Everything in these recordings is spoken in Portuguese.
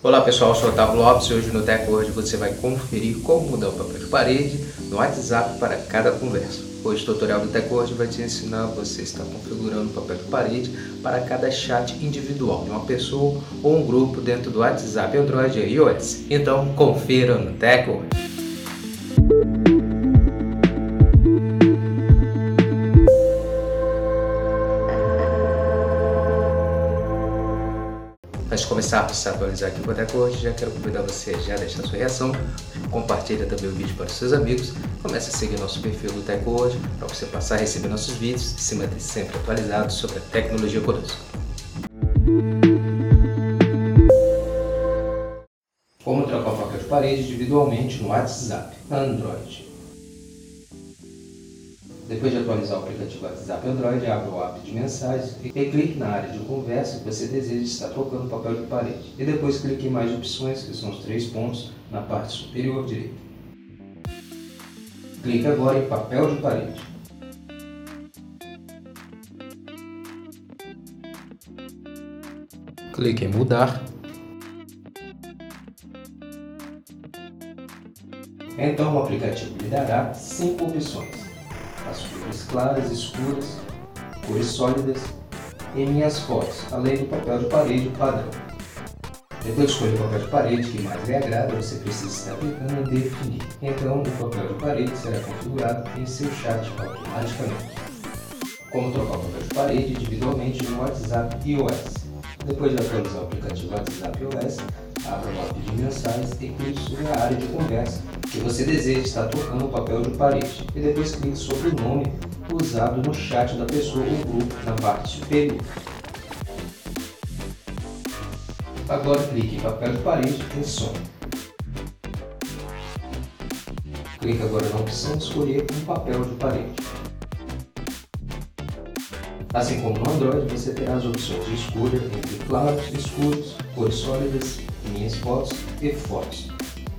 Olá pessoal, eu sou o Otávio Lopes e hoje no Tech Word você vai conferir como mudar o papel de parede no WhatsApp para cada conversa. Hoje o tutorial do Tech Word vai te ensinar você estar configurando o papel de parede para cada chat individual de uma pessoa ou um grupo dentro do WhatsApp Android e iOS. Então confira no Tech. Começar a se atualizar aqui com a hoje, já quero convidar você já a deixar sua reação, compartilha também o vídeo para os seus amigos, comece a seguir nosso perfil do Teco hoje para você passar a receber nossos vídeos e se manter sempre atualizado sobre a tecnologia conosco. Como trocar papel de parede individualmente no WhatsApp Android. Depois de atualizar o aplicativo WhatsApp Android, abra o app de mensagens e clique na área de conversa que você deseja estar trocando papel de parede. E depois clique em mais opções, que são os três pontos na parte superior direita. Clique agora em papel de parede. Clique em mudar. Então o aplicativo lhe dará cinco opções cores claras, escuras, cores sólidas e minhas fotos, além do papel de parede padrão. Depois de escolher o papel de parede que mais lhe agrada, você precisa estar clicando em definir. Então, o papel de parede será configurado em seu chat automaticamente. Como trocar o papel de parede individualmente no WhatsApp iOS. Depois de atualizar o aplicativo WhatsApp iOS, abra o app de mensagens e clique sobre a área de conversa que você deseja estar tocando o papel de parede e depois clique sobre o nome usado no chat da pessoa ou grupo na parte superior. Agora clique em papel de parede em som. Clique agora na opção escolher um papel de parede. Assim como no Android, você terá as opções de escolha entre claros, escuros, cores sólidas, minhas fotos e fotos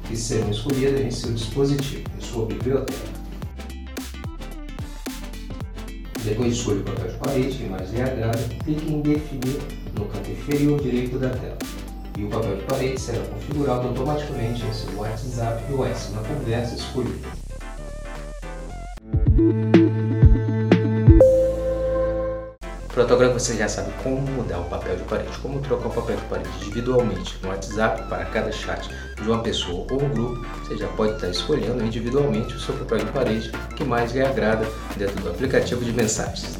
que serão escolhidas em seu dispositivo, em sua biblioteca. Depois de escolher o papel de parede que mais lhe agrada, clique em Definir no canto inferior direito da tela. E o papel de parede será configurado automaticamente em seu WhatsApp iOS na conversa escolhida. Fotograma você já sabe como mudar o papel de parede, como trocar o papel de parede individualmente no WhatsApp para cada chat de uma pessoa ou um grupo. Você já pode estar escolhendo individualmente o seu papel de parede que mais lhe agrada dentro do aplicativo de mensagens.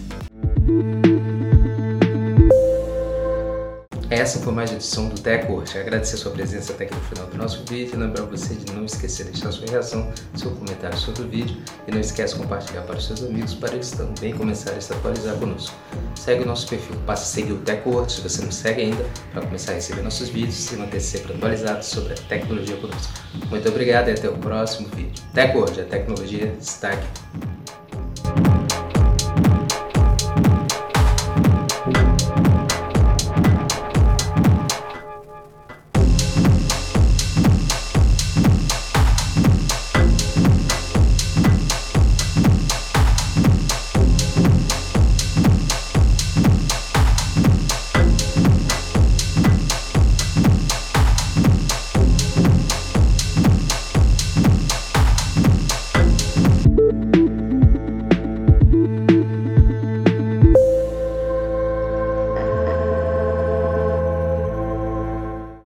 Essa foi mais uma edição do TechWord. Agradecer a sua presença até aqui no final do nosso vídeo. Lembrar você de não esquecer de deixar sua reação, seu comentário sobre o vídeo e não esquece de compartilhar para os seus amigos para eles também começarem a se atualizar conosco. Segue o nosso perfil, passe a seguir o TechWord se você não segue ainda para começar a receber nossos vídeos e manter sempre atualizado sobre a tecnologia conosco. Muito obrigado e até o próximo vídeo. TechWord, a tecnologia está aqui.